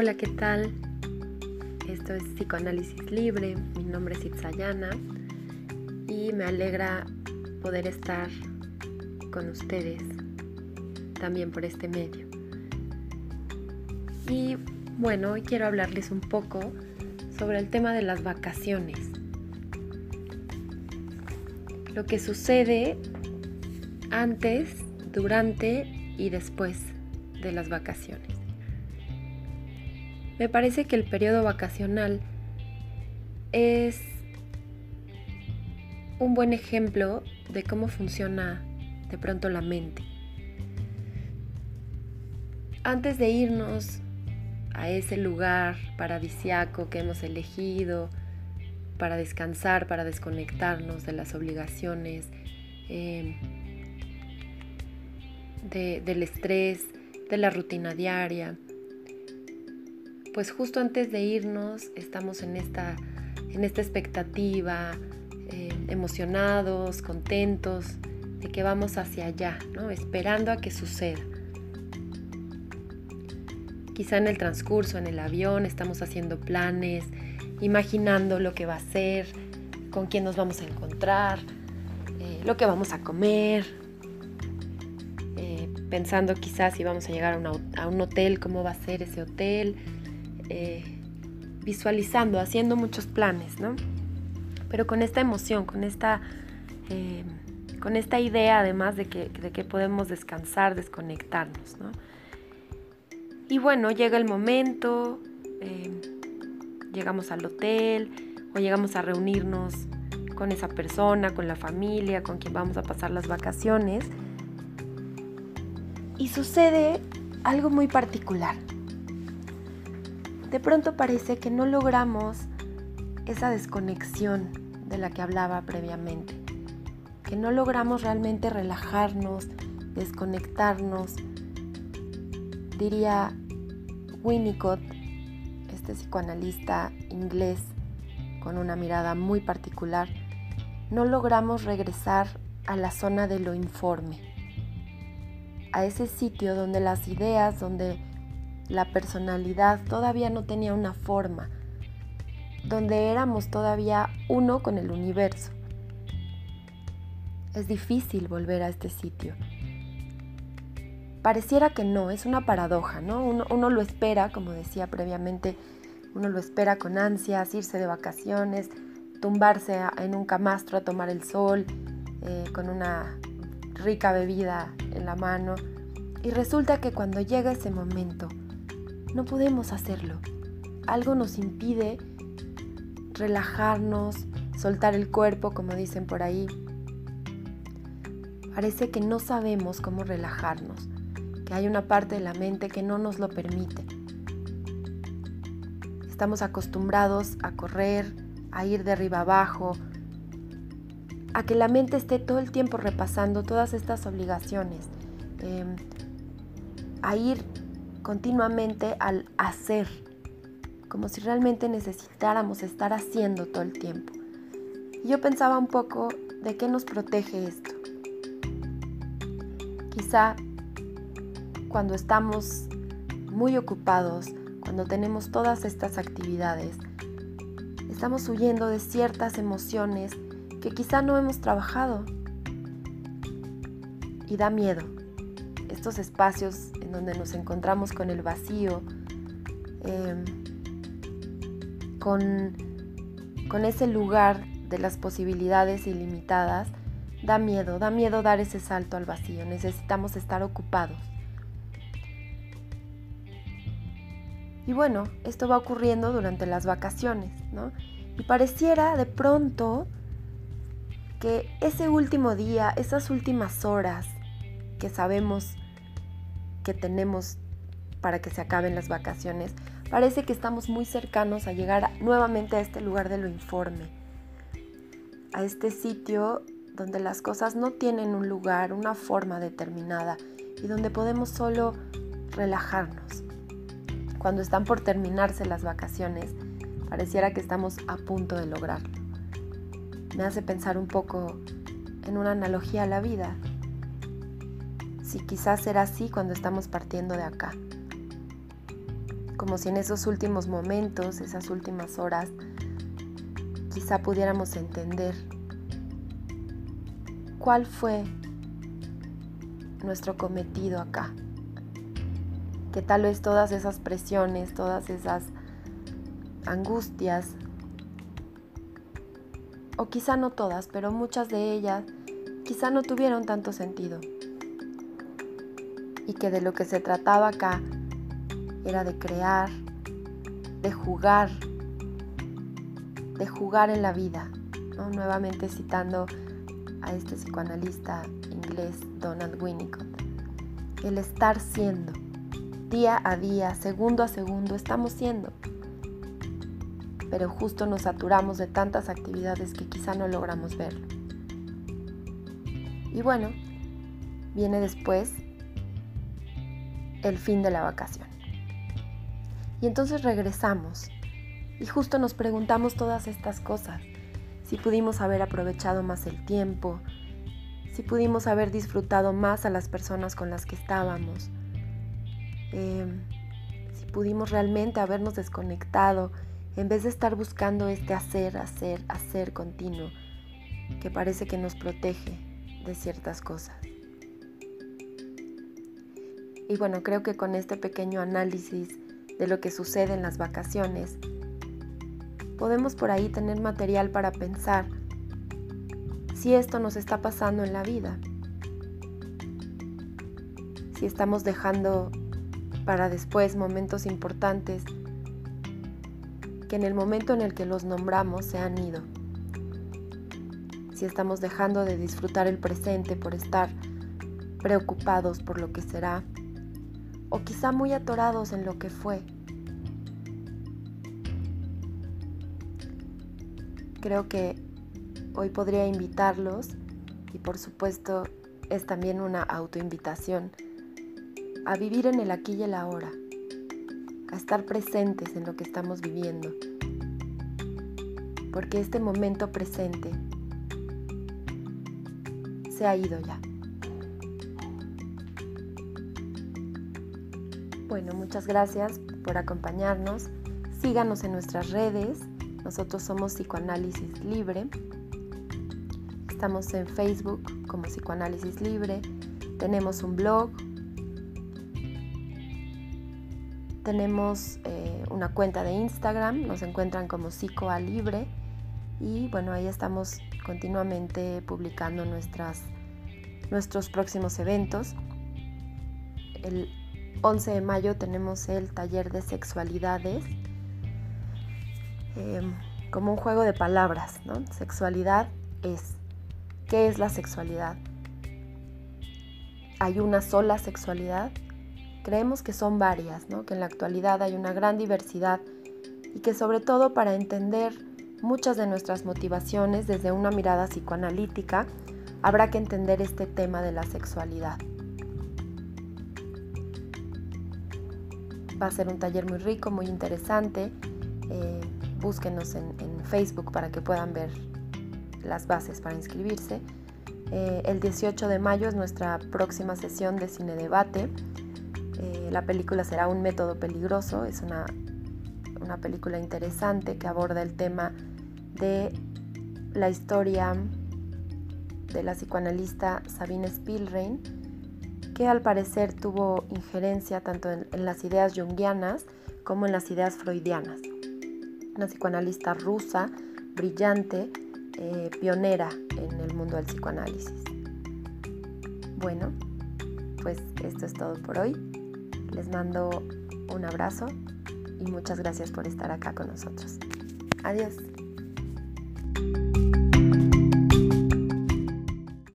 Hola, ¿qué tal? Esto es Psicoanálisis Libre, mi nombre es Itzayana y me alegra poder estar con ustedes también por este medio. Y bueno, hoy quiero hablarles un poco sobre el tema de las vacaciones. Lo que sucede antes, durante y después de las vacaciones. Me parece que el periodo vacacional es un buen ejemplo de cómo funciona de pronto la mente. Antes de irnos a ese lugar paradisiaco que hemos elegido para descansar, para desconectarnos de las obligaciones, eh, del estrés, de la rutina diaria, pues justo antes de irnos estamos en esta, en esta expectativa, eh, emocionados, contentos de que vamos hacia allá, ¿no? esperando a que suceda. Quizá en el transcurso, en el avión, estamos haciendo planes, imaginando lo que va a ser, con quién nos vamos a encontrar, eh, lo que vamos a comer, eh, pensando quizás si vamos a llegar a, a un hotel, cómo va a ser ese hotel, eh, visualizando, haciendo muchos planes, ¿no? Pero con esta emoción, con esta, eh, con esta idea además de que, de que podemos descansar, desconectarnos, ¿no? Y bueno, llega el momento, eh, llegamos al hotel o llegamos a reunirnos con esa persona, con la familia, con quien vamos a pasar las vacaciones. Y sucede algo muy particular de pronto parece que no logramos esa desconexión de la que hablaba previamente, que no logramos realmente relajarnos, desconectarnos. Diría Winnicott, este psicoanalista inglés con una mirada muy particular, no logramos regresar a la zona de lo informe, a ese sitio donde las ideas, donde la personalidad todavía no tenía una forma, donde éramos todavía uno con el universo. Es difícil volver a este sitio. Pareciera que no, es una paradoja, ¿no? Uno, lo espera, como decía previamente, uno lo espera con ansias, irse de vacaciones, tumbarse en un camastro a tomar el sol, eh, con una rica bebida en la mano. Y resulta que cuando llega ese momento, no podemos hacerlo. Algo nos impide relajarnos, soltar el cuerpo, como dicen por ahí. Parece que no sabemos cómo relajarnos, que hay una parte de la mente que no nos lo permite. Estamos acostumbrados a correr, a ir de arriba abajo, a que la mente esté todo el tiempo repasando todas estas obligaciones, em, a ir continuamente al hacer, como si realmente necesitáramos estar haciendo todo el tiempo. Y yo pensaba un poco de qué nos protege esto. Quizá cuando estamos muy ocupados, cuando tenemos todas estas actividades, estamos huyendo de ciertas emociones que quizá no hemos trabajado. Y da miedo. Estos espacios en donde nos encontramos con el vacío, em, con, con ese lugar de las posibilidades ilimitadas, da miedo, da miedo dar ese salto al vacío, necesitamos estar ocupados. Y bueno, esto va ocurriendo durante las vacaciones, ¿no? Y pareciera de pronto que ese último día, esas últimas horas que sabemos que tenemos para que se acaben las vacaciones, parece que estamos muy cercanos a llegar nuevamente a este lugar de lo informe, a este sitio donde las cosas no tienen un lugar, una forma determinada y donde podemos solo relajarnos. Cuando están por terminarse las vacaciones, pareciera que estamos a punto de lograrlo. Me hace pensar un poco en una analogía a la vida si quizás será así cuando estamos partiendo de acá. como si en esos últimos momentos, esas últimas horas, quizá pudiéramos entender cuál fue nuestro cometido acá. Que tal vez todas esas presiones, todas esas angustias, o quizá no todas, pero muchas de ellas quizá no tuvieron tanto sentido. Y que de lo que se trataba acá era de crear, de jugar, de jugar en la vida. Nuevamente citando a este psicoanalista inglés Donald Winnicott. El estar siendo, día a día, segundo a segundo, estamos siendo. Pero justo nos saturamos de tantas actividades que quizá no logramos verlo. Y bueno, viene después el fin de la vacación. Y entonces regresamos y justo nos preguntamos todas estas cosas. Si pudimos haber aprovechado más el tiempo, si pudimos haber disfrutado más a las personas con las que estábamos, em, si pudimos realmente habernos desconectado en vez de estar buscando este hacer, hacer, hacer continuo que parece que nos protege de ciertas cosas. Y bueno, creo que con este pequeño análisis de lo que sucede en las vacaciones, podemos por ahí tener material para pensar si esto nos está pasando en la vida, si estamos dejando para después momentos importantes que en el momento en el que los nombramos se han ido, si estamos dejando de disfrutar el presente por estar preocupados por lo que será o quizá muy atorados en lo que fue. Creo que hoy podría invitarlos y por supuesto es también una autoinvitación a vivir en el aquí y el ahora, a estar presentes en lo que estamos viviendo, porque este momento presente se ha ido ya. Bueno, muchas gracias por acompañarnos. Síganos en nuestras redes. Nosotros somos Psicoanálisis Libre. Estamos en Facebook como Psicoanálisis Libre. Tenemos un blog. Tenemos eh, una cuenta de Instagram. Nos encuentran como Psicoa Libre. Y bueno, ahí estamos continuamente publicando nuestras, nuestros próximos eventos. El 11 de mayo tenemos el taller de sexualidades, em, como un juego de palabras, ¿no? Sexualidad es. ¿Qué es la sexualidad? ¿Hay una sola sexualidad? Creemos que son varias, ¿no? que en la actualidad hay una gran diversidad y que sobre todo para entender muchas de nuestras motivaciones desde una mirada psicoanalítica, habrá que entender este tema de la sexualidad. Va a ser un taller muy rico, muy interesante. Eh, búsquenos en, Facebook para que puedan ver las bases para inscribirse. Eh, el 18 de mayo es nuestra próxima sesión de cine debate. Eh, la película será Un método peligroso. Es una, una película interesante que aborda el tema de la historia de la psicoanalista Sabine Spielrein que al parecer tuvo injerencia tanto en, las ideas junguianas como en las ideas freudianas. Una psicoanalista rusa, brillante, eh, pionera en el mundo del psicoanálisis. Bueno, pues esto es todo por hoy. Les mando un abrazo y muchas gracias por estar acá con nosotros. Adiós.